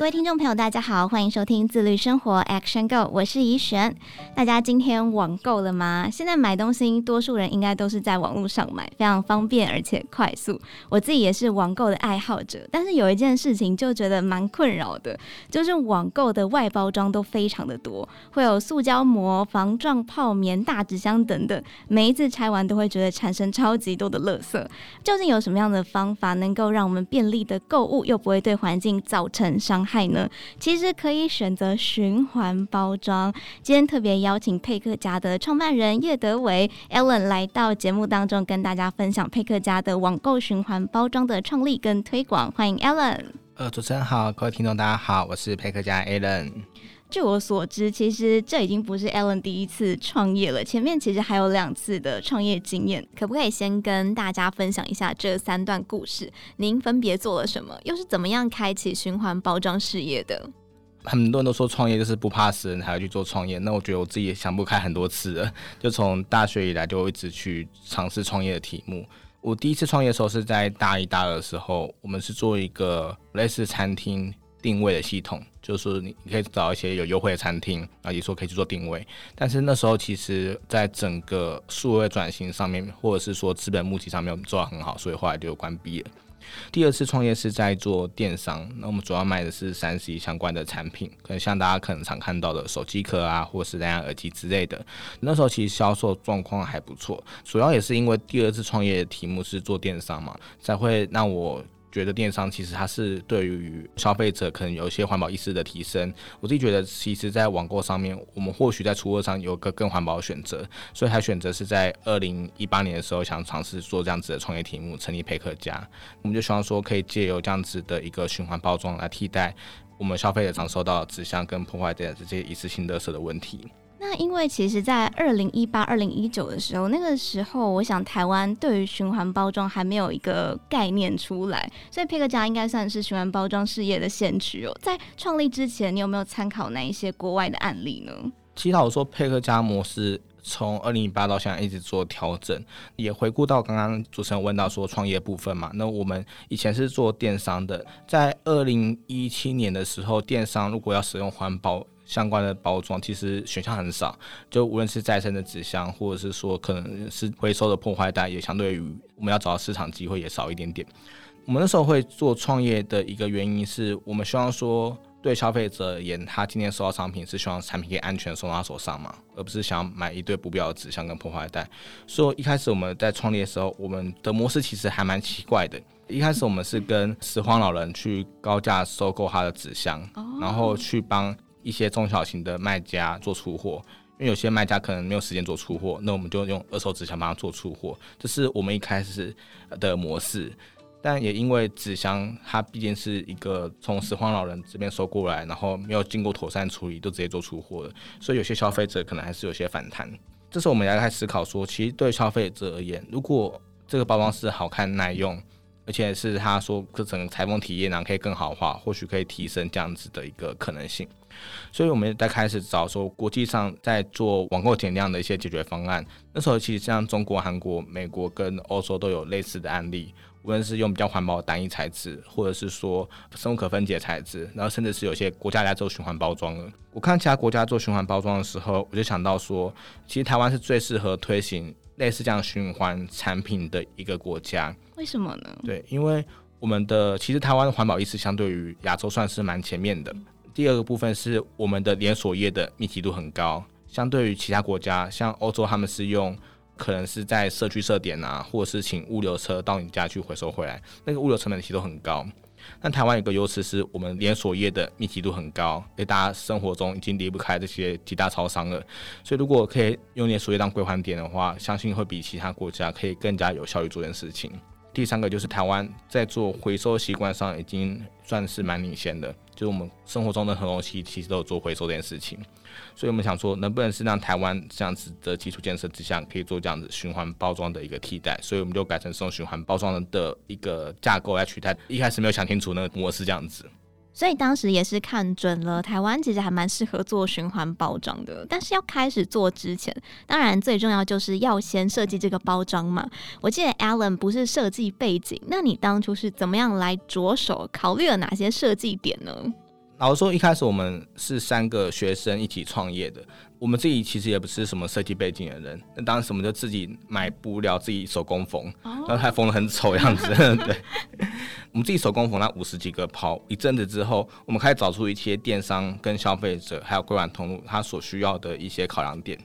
各位听众朋友，大家好，欢迎收听自律生活 Action Go，我是怡璇。大家今天网购了吗？现在买东西，多数人应该都是在网络上买，非常方便而且快速。我自己也是网购的爱好者，但是有一件事情就觉得蛮困扰的，就是网购的外包装都非常的多，会有塑胶膜、防撞泡棉、大纸箱等等，每一次拆完都会觉得产生超级多的垃圾。究竟有什么样的方法能够让我们便利的购物，又不会对环境造成伤害？害呢？其实可以选择循环包装。今天特别邀请佩克家的创办人叶德维 Alan 来到节目当中，跟大家分享佩克家的网购循环包装的创立跟推广。欢迎 Alan。呃，主持人好，各位听众大家好，我是佩克家 Alan。据我所知，其实这已经不是 Alan 第一次创业了，前面其实还有两次的创业经验。可不可以先跟大家分享一下这三段故事？您分别做了什么？又是怎么样开启循环包装事业的？很多人都说创业就是不怕死人，还要去做创业。那我觉得我自己也想不开很多次了，就从大学以来就一直去尝试创业的题目。我第一次创业的时候是在大一、大二的时候，我们是做一个类似餐厅定位的系统。就是你，你可以找一些有优惠的餐厅啊，也说可以去做定位。但是那时候其实，在整个数位转型上面，或者是说资本募集上面，我们做的很好，所以后来就关闭了。第二次创业是在做电商，那我们主要卖的是三 C 相关的产品，可能像大家可能常看到的手机壳啊，或是蓝牙耳机之类的。那时候其实销售状况还不错，主要也是因为第二次创业的题目是做电商嘛，才会让我。觉得电商其实它是对于消费者可能有一些环保意识的提升。我自己觉得，其实，在网购上面，我们或许在出货上有个更环保的选择，所以他选择是在二零一八年的时候想尝试做这样子的创业题目，成立配客家。我们就希望说，可以借由这样子的一个循环包装来替代我们消费者常收到纸箱跟破坏的这些一次性垃圾的问题。那因为其实，在二零一八、二零一九的时候，那个时候，我想台湾对于循环包装还没有一个概念出来，所以佩克家应该算是循环包装事业的先驱哦。在创立之前，你有没有参考哪一些国外的案例呢？其实我说佩克家模式从二零一八到现在一直做调整，也回顾到刚刚主持人问到说创业部分嘛，那我们以前是做电商的，在二零一七年的时候，电商如果要使用环保。相关的包装其实选项很少，就无论是再生的纸箱，或者是说可能是回收的破坏袋，也相对于我们要找到市场机会也少一点点。我们那时候会做创业的一个原因是我们希望说，对消费者而言，他今天收到商品是希望产品可以安全送到他手上嘛，而不是想要买一堆不必要的纸箱跟破坏袋。所以一开始我们在创立的时候，我们的模式其实还蛮奇怪的。一开始我们是跟拾荒老人去高价收购他的纸箱，然后去帮。一些中小型的卖家做出货，因为有些卖家可能没有时间做出货，那我们就用二手纸箱帮他做出货，这是我们一开始的模式。但也因为纸箱它毕竟是一个从拾荒老人这边收过来，然后没有经过妥善处理就直接做出货了，所以有些消费者可能还是有些反弹。这时候我们要开始思考说，其实对消费者而言，如果这个包装是好看耐用。而且是他说，这整个裁缝体验呢可以更好化，或许可以提升这样子的一个可能性。所以我们在开始找说，国际上在做网购减量的一些解决方案。那时候其实像中国、韩国、美国跟欧洲都有类似的案例，无论是用比较环保的单一材质，或者是说生物可分解材质，然后甚至是有些国家来做循环包装了。我看其他国家做循环包装的时候，我就想到说，其实台湾是最适合推行类似这样循环产品的一个国家。为什么呢？对，因为我们的其实台湾的环保意识相对于亚洲算是蛮前面的。第二个部分是我们的连锁业的密集度很高，相对于其他国家，像欧洲他们是用可能是在社区设点啊，或者是请物流车到你家去回收回来，那个物流成本其实都很高。但台湾有个优势是我们连锁业的密集度很高，因为大家生活中已经离不开这些几大超商了，所以如果可以用连锁业当归还点的话，相信会比其他国家可以更加有效率做这件事情。第三个就是台湾在做回收习惯上已经算是蛮领先的，就是我们生活中的很多东西其实都有做回收这件事情，所以我们想说，能不能是让台湾这样子的基础建设之下，可以做这样子循环包装的一个替代，所以我们就改成这种循环包装的一个架构来取代，一开始没有想清楚那个模式这样子。所以当时也是看准了，台湾其实还蛮适合做循环包装的。但是要开始做之前，当然最重要就是要先设计这个包装嘛。我记得 Alan 不是设计背景，那你当初是怎么样来着手考虑了哪些设计点呢？老实说，一开始我们是三个学生一起创业的。我们自己其实也不是什么设计背景的人，那当时我们就自己买布料，自己手工缝，然后还缝的很丑样子。对，我们自己手工缝了五十几个袍，一阵子之后，我们开始找出一些电商跟消费者还有归还通路他所需要的一些考量点。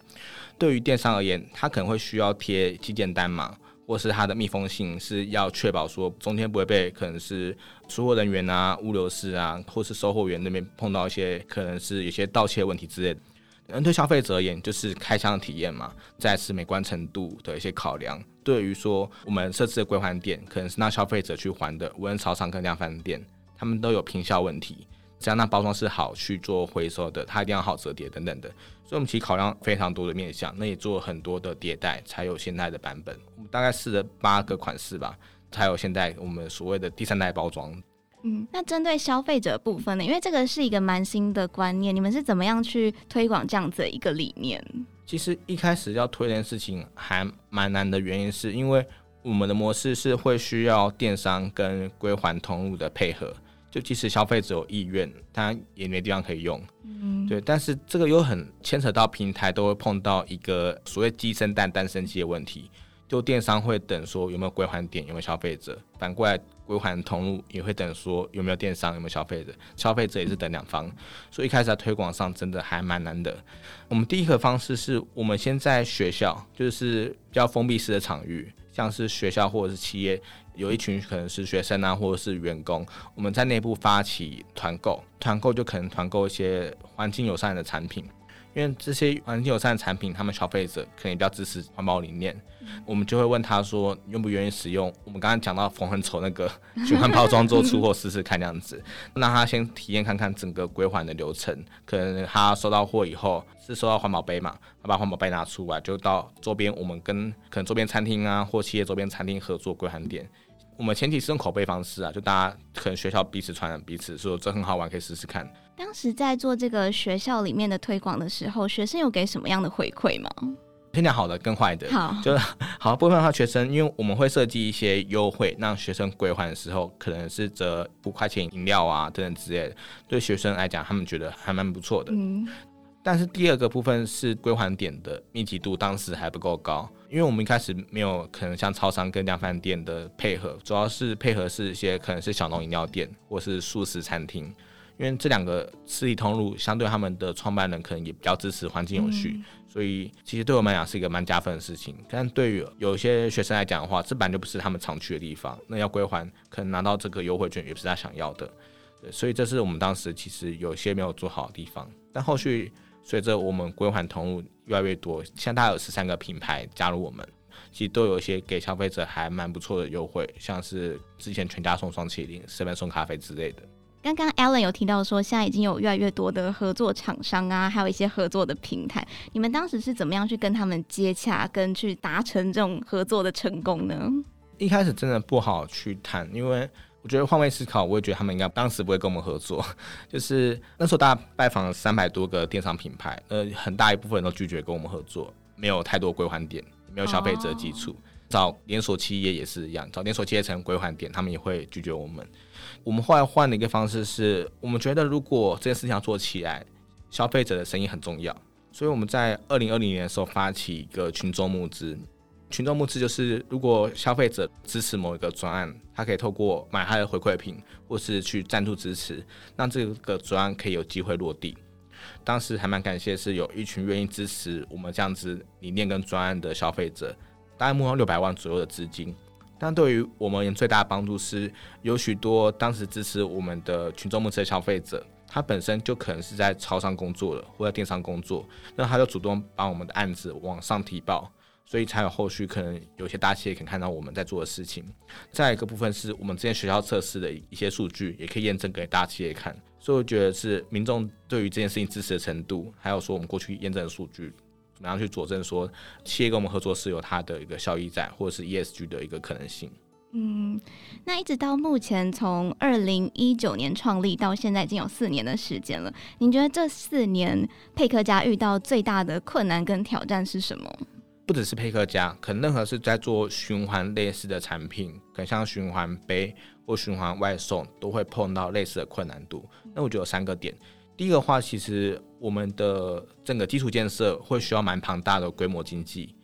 对于电商而言，他可能会需要贴寄件单嘛，或是他的密封性是要确保说中间不会被可能是出货人员啊、物流师啊，或是收货员那边碰到一些可能是有些盗窃问题之类的。嗯，对消费者而言，就是开箱的体验嘛，再是美观程度的一些考量。对于说我们设置的归还点，可能是让消费者去还的，无论超商跟量贩店，他们都有平效问题。只要那包装是好去做回收的，它一定要好折叠等等的。所以我们其实考量非常多的面向，那也做了很多的迭代，才有现在的版本。我们大概试了八个款式吧，才有现在我们所谓的第三代包装。嗯，那针对消费者部分呢？因为这个是一个蛮新的观念，你们是怎么样去推广这样子的一个理念？其实一开始要推这件事情还蛮难的，原因是因为我们的模式是会需要电商跟归还通路的配合，就即使消费者有意愿，他也没地方可以用。嗯，对，但是这个又很牵扯到平台都会碰到一个所谓鸡生蛋，蛋生鸡的问题。就电商会等说有没有归还点，有没有消费者，反过来归还通路也会等说有没有电商，有没有消费者，消费者也是等两方，所以一开始在推广上真的还蛮难的。我们第一个方式是我们先在学校，就是比较封闭式的场域，像是学校或者是企业，有一群可能是学生啊，或者是员工，我们在内部发起团购，团购就可能团购一些环境友善的产品。因为这些环境友善的产品，他们消费者可能比较支持环保理念，我们就会问他说，愿不愿意使用我们刚刚讲到缝很丑那个循环包装做出货试试看这样子，让他先体验看看整个归还的流程。可能他收到货以后是收到环保杯嘛，他把环保杯拿出来，就到周边我们跟可能周边餐厅啊或企业周边餐厅合作归还点。我们前提是用口碑方式啊，就大家可能学校彼此传染彼此，说这很好玩，可以试试看。当时在做这个学校里面的推广的时候，学生有给什么样的回馈吗？先讲好的跟坏的。好，就是 好部分的话，学生因为我们会设计一些优惠，让学生归还的时候可能是折五块钱饮料啊等等之类的，对学生来讲，他们觉得还蛮不错的。嗯。但是第二个部分是归还点的密集度，当时还不够高，因为我们一开始没有可能像超商跟量贩店的配合，主要是配合是一些可能是小农饮料店或是素食餐厅，因为这两个实体通路相对他们的创办人可能也比较支持环境有序，嗯，所以其实对我们来讲是一个蛮加分的事情。但对于有些学生来讲的话，这本来就不是他们常去的地方，那要归还可能拿到这个优惠券也不是他想要的，对，所以这是我们当时其实有些没有做好的地方，但后续。随着我们归还通路越来越多，现在大概有十三个品牌加入我们，其实都有一些给消费者还蛮不错的优惠，像是之前全家送双麒麟、seven 送咖啡之类的。刚刚 Alan 有提到说，现在已经有越来越多的合作厂商啊，还有一些合作的平台，你们当时是怎么样去跟他们接洽，跟去达成这种合作的成功呢？一开始真的不好去谈，因为。我觉得换位思考，我也觉得他们应该当时不会跟我们合作。就是那时候大家拜访了三百多个电商品牌，呃，很大一部分人都拒绝跟我们合作，没有太多归还点，没有消费者基础。找连锁企业也是一样，找连锁企业成归还点，他们也会拒绝我们。我们后来换了一个方式是，我们觉得如果这件事情要做起来，消费者的声音很重要，所以我们在二零二零年的时候发起一个群众募资。群众募资就是，如果消费者支持某一个专案，他可以透过买他的回馈品，或是去赞助支持，让这个专案可以有机会落地。当时还蛮感谢，是有一群愿意支持我们这样子理念跟专案的消费者，大概募到六百万左右的资金。但对于我们最大的帮助是，有许多当时支持我们的群众募资的消费者，他本身就可能是在超商工作了，或在电商工作，那他就主动把我们的案子往上提报。所以才有后续，可能有些大企业可以看到我们在做的事情。再一个部分是我们之前学校测试的一些数据，也可以验证给大企业看。所以我觉得是民众对于这件事情支持的程度，还有说我们过去验证的数据，怎么样去佐证说企业跟我们合作是有它的一个效益在，或者是 ESG 的一个可能性。嗯，那一直到目前，从二零一九年创立到现在，已经有四年的时间了。您觉得这四年佩克家遇到最大的困难跟挑战是什么？不只是佩克家，可能任何是在做循环类似的产品，可能像循环杯或循环外送，都会碰到类似的困难度。那我觉得有三个点。第一个话，其实我们的整个基础建设会需要蛮庞大的规模经济。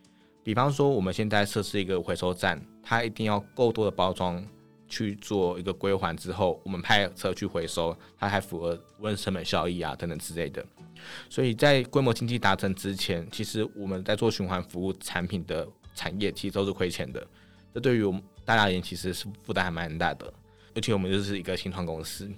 比方说，我们现在设置一个回收站，它一定要够多的包装去做一个归还之后，我们派车去回收，它还符合无论成本效益啊等等之类的。所以在规模经济达成之前，其实我们在做循环服务产品的产业，其实都是亏钱的。这对于我们大家而言，其实是负担还蛮大的。而且我们就是一个新创公司。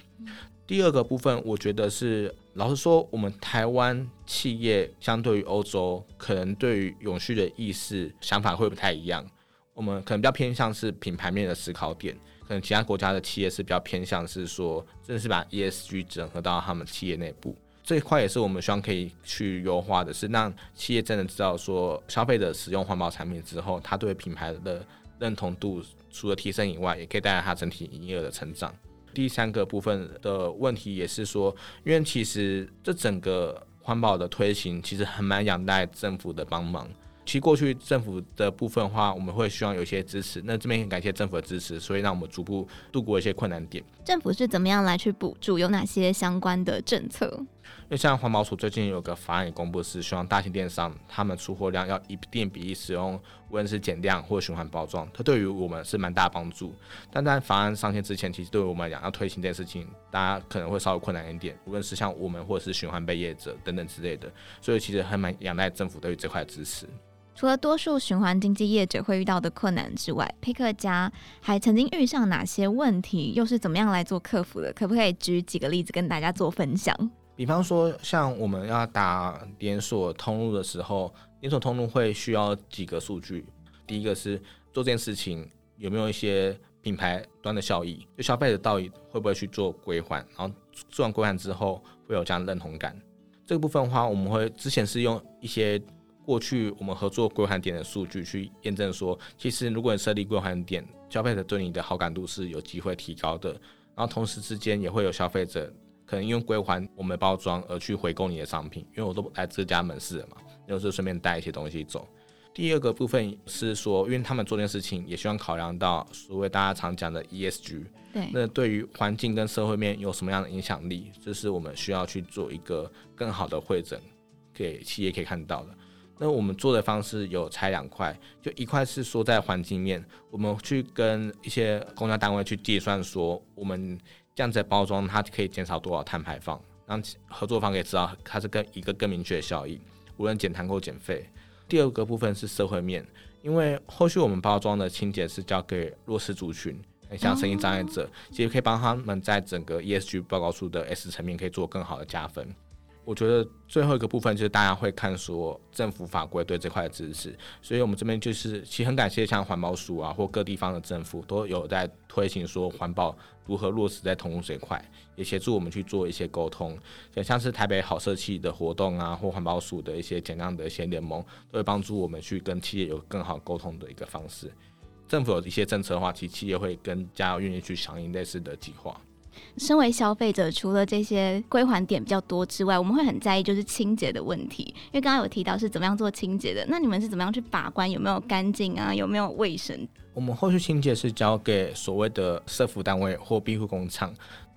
第二个部分，我觉得是老实说，我们台湾企业相对于欧洲，可能对于永续的意识想法会不太一样。我们可能比较偏向是品牌面的思考点，可能其他国家的企业是比较偏向是说，真的是把 ESG 整合到他们企业内部。这一块也是我们希望可以去优化的，是让企业真的知道说，消费者使用环保产品之后，他对品牌的认同度除了提升以外，也可以带来他整体营业额的成长。第三个部分的问题也是说，因为其实这整个环保的推行其实很蛮仰赖政府的帮忙。其实过去政府的部分的话，我们会希望有一些支持。那这边很感谢政府的支持，所以让我们逐步度过一些困难点。政府是怎么样来去补助？有哪些相关的政策？因为像环保署最近有个法案也公布，是希望大型电商他们出货量要一定比例使用，无论是减量或循环包装，它对于我们是蛮大帮助。但在法案上线之前，其实对于我们来讲要推行这件事情，大家可能会稍微困难一点，无论是像我们或者是循环被业者等等之类的，所以其实还蛮仰赖政府对于这块支持。除了多数循环经济业者会遇到的困难之外，佩克家还曾经遇上哪些问题？又是怎么样来做克服的？可不可以举几个例子跟大家做分享？比方说，像我们要打连锁通路的时候，连锁通路会需要几个数据。第一个是做这件事情有没有一些品牌端的效益，就消费者到底会不会去做归还，然后做完归还之后会有这样认同感。这个部分的话，我们会之前是用一些。过去我们合作归还点的数据去验证说，其实如果你设立归还点，消费者对你的好感度是有机会提高的。然后同时之间也会有消费者可能因为归还我们的包装而去回购你的商品，因为我都来自家门市了嘛，有时候顺便带一些东西走。第二个部分是说，因为他们做这件事情也希望考量到所谓大家常讲的 ESG，对，那对于环境跟社会面有什么样的影响力，这是我们需要去做一个更好的会诊，给企业可以看到的。那我们做的方式有拆两块，就一块是说在环境面，我们去跟一些公家单位去计算说，我们这样子的包装它可以减少多少碳排放，让合作方可以知道它是更一个更明确的效益，无论减碳或减费。第二个部分是社会面，因为后续我们包装的清洁是交给弱势族群，像声音障碍者，其实可以帮他们在整个 ESG 报告书的 S 层面可以做更好的加分。我觉得最后一个部分就是大家会看说政府法规对这块的支持，所以我们这边就是其实很感谢像环保署啊或各地方的政府都有在推行说环保如何落实在通路这块，也协助我们去做一些沟通，像是台北好社企的活动啊或环保署的一些减量的一些联盟，都会帮助我们去跟企业有更好沟通的一个方式。政府有一些政策的话，其实企业会更加愿意去响应类似的计划。身为消费者，除了这些归还点比较多之外，我们会很在意就是清洁的问题。因为刚刚有提到是怎么样做清洁的，那你们是怎么样去把关有没有干净啊，有没有卫生？我们后续清洁是交给所谓的社服单位或庇护工厂，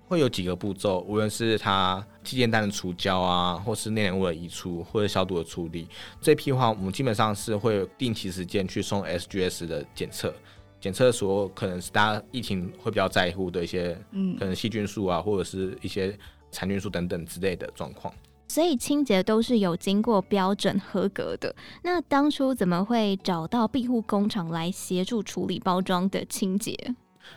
会有几个步骤，无论是它寄件单的除胶啊，或是内容物的移除，或者消毒的处理。这批话，我们基本上是会定期时间去送 SGS 的检测。检测的时候，可能是大家疫情会比较在乎的一些，嗯，可能细菌数啊，或者是一些残菌数等等之类的状况。所以清洁都是有经过标准合格的。那当初怎么会找到庇护工厂来协助处理包装的清洁？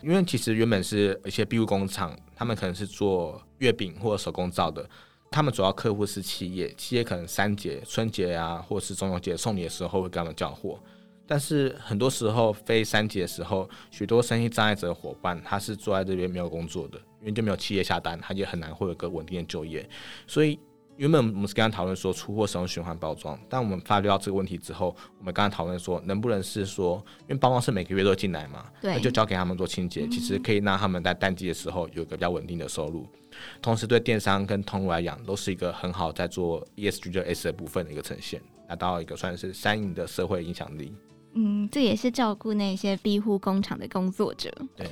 因为其实原本是一些庇护工厂，他们可能是做月饼或者手工皂的，他们主要客户是企业，企业可能三节、春节啊，或者是中秋节送礼的时候会给他们交货。但是很多时候非三级的时候，许多身心障碍者的伙伴他是坐在这边没有工作的，因为就没有企业下单，他也很难会有个稳定的就业。所以原本我们是刚刚讨论说出货使用循环包装，但我们发觉到这个问题之后，我们刚刚讨论说能不能是说，因为包装是每个月都进来嘛，对，那就交给他们做清洁，其实可以让他们在淡季的时候有一个比较稳定的收入，同时对电商跟通路来讲都是一个很好在做 ESG 的 S 的部分的一个呈现，达到一个算是三赢的社会影响力。嗯，这也是照顾那些庇护工厂的工作者。对。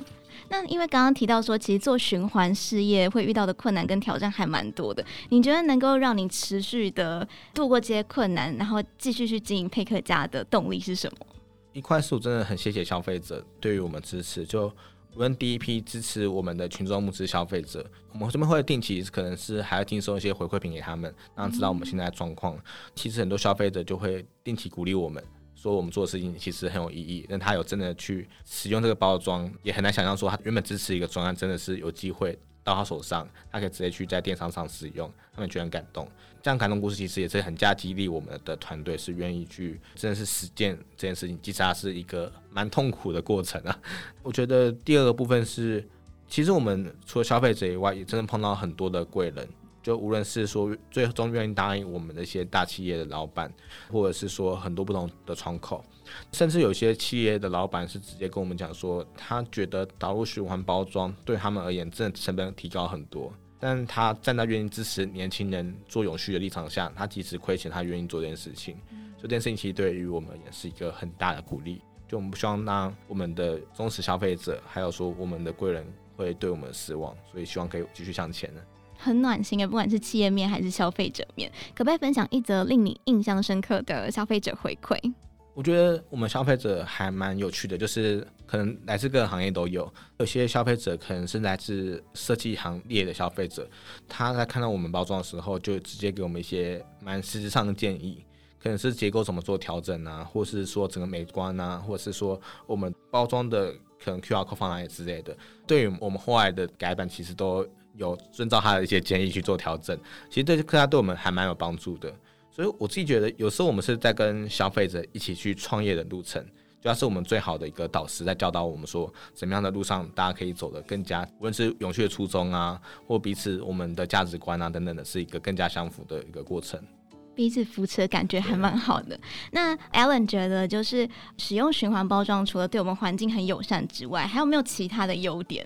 那因为刚刚提到说，其实做循环事业会遇到的困难跟挑战还蛮多的。你觉得能够让你持续的度过这些困难，然后继续去经营佩克家的动力是什么？一块树真的很谢谢消费者对于我们支持，就无论第一批支持我们的群众募资消费者，我们这边会定期可能是还要听收一些回馈品给他们，让他知道我们现在的状况。其实很多消费者就会定期鼓励我们。说我们做的事情其实很有意义，但他有真的去使用这个包装，也很难想象说他原本支持一个专案，真的是有机会到他手上，他可以直接去在电商上使用，他们觉得很感动。这样感动故事其实也是很加激励我们的团队，是愿意去真的是实践这件事情，其实它是一个蛮痛苦的过程啊。我觉得第二个部分是，其实我们除了消费者以外，也真的碰到很多的贵人。就无论是说最终愿意答应我们的一些大企业的老板，或者是说很多不同的窗口，甚至有些企业的老板是直接跟我们讲说，他觉得导入循环包装对他们而言真的成本提高很多，但他站在愿意支持年轻人做永续的立场下，他即使亏钱，他愿意做这件事情。所以这件事情其实对于我们也是一个很大的鼓励。就我们不希望让我们的忠实消费者，还有说我们的贵人会对我们失望，所以希望可以继续向前的。很暖心的，不管是企业面还是消费者面，可不可以分享一则令你印象深刻的消费者回馈？我觉得我们消费者还蛮有趣的，就是可能来自各个行业都有，有些消费者可能是来自设计行业的消费者，他在看到我们包装的时候，就直接给我们一些蛮实质上的建议，可能是结构怎么做调整啊，或是说整个美观啊，或者是说我们包装的可能 QR code 放哪里之类的，对于我们后来的改版，其实都。有遵照他的一些建议去做调整，其实对客家对我们还蛮有帮助的。所以我自己觉得，有时候我们是在跟消费者一起去创业的路程，就要是我们最好的一个导师，在教导我们说，怎么样的路上大家可以走得更加，无论是永续的初衷啊，或彼此我们的价值观啊等等的，是一个更加相符的一个过程。彼此扶持的感觉还蛮好的。那 Alan 觉得，就是使用循环包装，除了对我们环境很友善之外，还有没有其他的优点？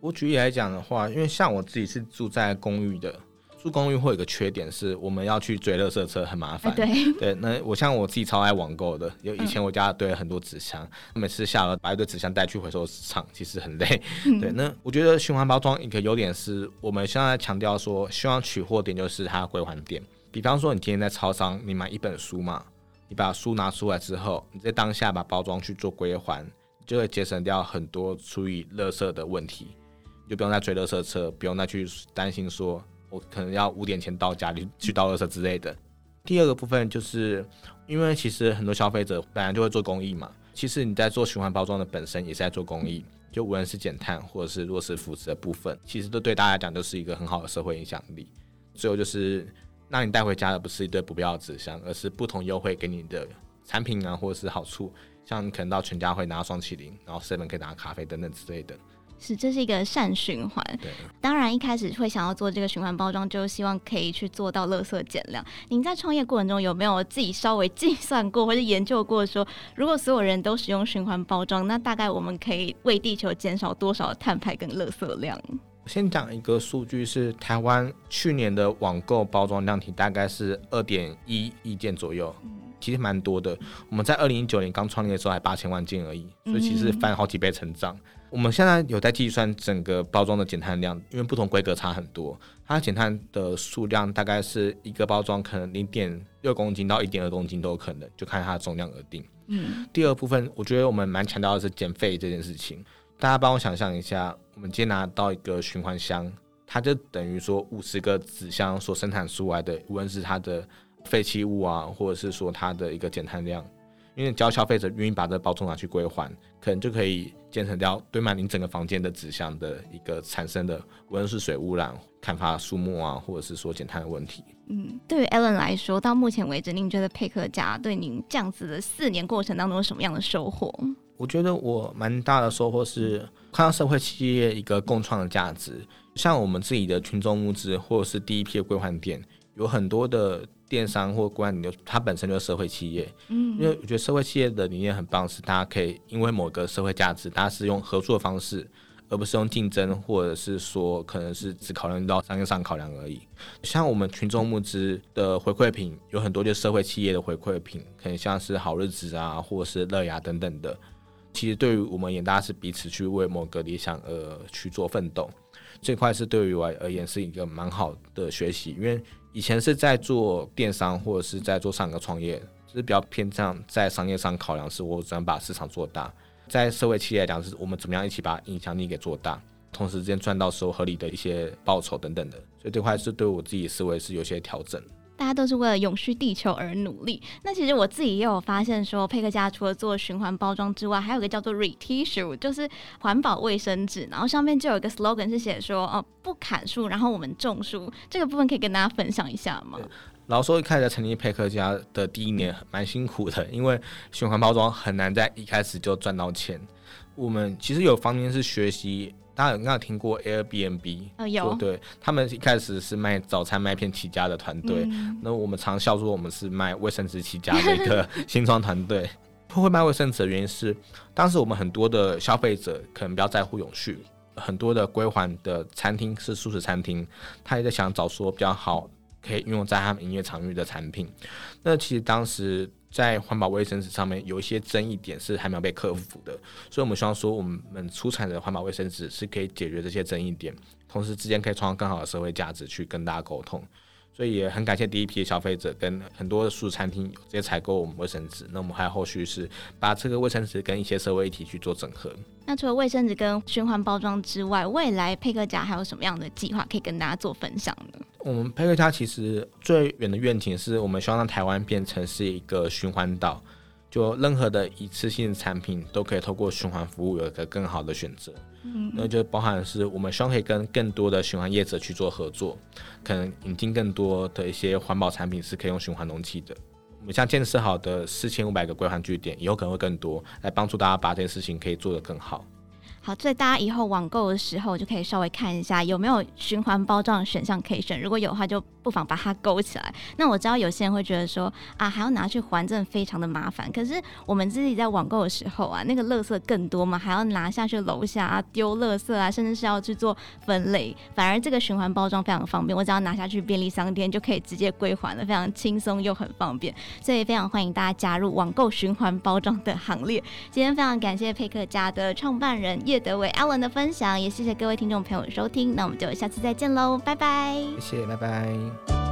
我举例来讲的话，因为像我自己是住在公寓的，住公寓会有一个缺点是，我们要去追垃圾车很麻烦。对 对，那我像我自己超爱网购的，有以前我家堆了很多纸箱，嗯、每次下了把一堆纸箱带去回收厂，其实很累。嗯、对，那我觉得循环包装一个优点是，我们现在强调说，希望取货点就是它的归还点。比方说，你今天在超商，你买一本书嘛，你把书拿出来之后，你在当下把包装去做归还，就会节省掉很多处理垃圾的问题。就不用再追垃圾车，不用再去担心说，我可能要五点前到家里去倒垃圾之类的。第二个部分就是，因为其实很多消费者本来就会做公益嘛，其实你在做循环包装的本身也是在做公益，就无论是减碳或者是弱势扶持的部分，其实都对大家来讲都是一个很好的社会影响力。最后就是，让你带回家的不是一堆不必要的纸箱，而是不同优惠给你的产品啊，或者是好处，像你可能到全家会拿双麒麟，然后 seven 可以拿咖啡等等之类的。是，这是一个善循环。对当然一开始会想要做这个循环包装，就希望可以去做到垃圾减量。您在创业过程中有没有自己稍微计算过或者研究过说，说如果所有人都使用循环包装，那大概我们可以为地球减少多少碳排跟垃圾量？我先讲一个数据，是台湾去年的网购包装量体大概是二点一亿件左右，嗯、其实蛮多的。我们在二零一九年刚创立的时候还八千万件而已，所以其实翻好几倍成长。嗯我们现在有在计算整个包装的减碳量，因为不同规格差很多，它减碳的数量大概是一个包装可能零点六公斤到一点二公斤都有可能，就看它的重量而定。嗯，第二部分我觉得我们蛮强调的是减废这件事情。大家帮我想象一下，我们今天拿到一个循环箱，它就等于说五十个纸箱所生产出来的，无论是它的废弃物啊，或者是说它的一个减碳量。因为只要消费者愿意把这个包装拿去归还，可能就可以节省掉堆满您整个房间的纸箱的一个产生的，无论是水污染、砍伐树木啊，或者是说减碳的问题。嗯，对于 Alan 来说，到目前为止，您觉得佩克家对您这样子的四年过程当中有什么样的收获？我觉得我蛮大的收获是看到社会企业一个共创的价值，像我们自己的群众募资，或者是第一批的归还店。有很多的电商或关联，它本身就是社会企业。嗯，因为我觉得社会企业的理念很棒，是大家可以因为某个社会价值，大家是用合作的方式，而不是用竞争，或者是说可能是只考量到商业上考量而已。像我们群众募资的回馈品，有很多就是社会企业的回馈品，可能像是好日子啊，或者是乐雅等等的。其实对于我们也，大家是彼此去为某个理想而去做奋斗。这块是对于我而言是一个蛮好的学习，因为以前是在做电商或者是在做上个创业，就是比较偏向在商业上考量，是我怎么把市场做大；在社会企业来讲，是我们怎么样一起把影响力给做大，同时间赚到时候合理的一些报酬等等的。所以这块是对我自己思维是有些调整。大家都是为了永续地球而努力。那其实我自己也有发现说，佩克家除了做循环包装之外，还有一个叫做 ReTissue，就是环保卫生纸。然后上面就有一个 slogan 是写说，哦，不砍树，然后我们种树。这个部分可以跟大家分享一下吗？老实说，一开始成立佩克家的第一年蛮辛苦的，因为循环包装很难在一开始就赚到钱。我们其实有方面是学习。大家有没有听过 Airbnb？呃，有。对，他们一开始是卖早餐麦片起家的团队。嗯、那我们常笑说我们是卖卫生纸起家的一个 新创团队。会卖卫生纸的原因是，当时我们很多的消费者可能比较在乎永续，很多的归还的餐厅是素食餐厅，他也在想找说比较好可以运用在他们营业场域的产品。那其实当时。在环保卫生纸上面有一些争议点是还没有被克服的，所以我们希望说我们出产的环保卫生纸是可以解决这些争议点，同时之间可以创造更好的社会价值去跟大家沟通。所以也很感谢第一批的消费者跟很多的素食餐厅直接采购我们卫生纸。那我们还有后续是把这个卫生纸跟一些社会议题去做整合。那除了卫生纸跟循环包装之外，未来配克甲还有什么样的计划可以跟大家做分享呢？我们配客嘉其实最远的愿景是我们希望让台湾变成是一个循环岛。就任何的一次性产品都可以透过循环服务有一个更好的选择，嗯，那就包含是我们希望可以跟更多的循环业者去做合作，可能引进更多的一些环保产品是可以用循环容器的。我们像建设好的四千五百个归还据点，以后可能会更多，来帮助大家把这件事情可以做得更好。好，所以大家以后网购的时候就可以稍微看一下有没有循环包装的选项可以选，如果有的话，就不妨把它勾起来。那我知道有些人会觉得说啊，还要拿去还，真的非常的麻烦。可是我们自己在网购的时候啊，那个垃圾更多嘛，还要拿下去楼下啊丢垃圾啊，甚至是要去做分类。反而这个循环包装非常方便，我只要拿下去便利商店就可以直接归还了，非常轻松又很方便。所以非常欢迎大家加入网购循环包装的行列。今天非常感谢佩克家的创办人叶德伟阿文的分享，也谢谢各位听众朋友收听，那我们就下次再见喽，拜拜。谢谢，拜拜。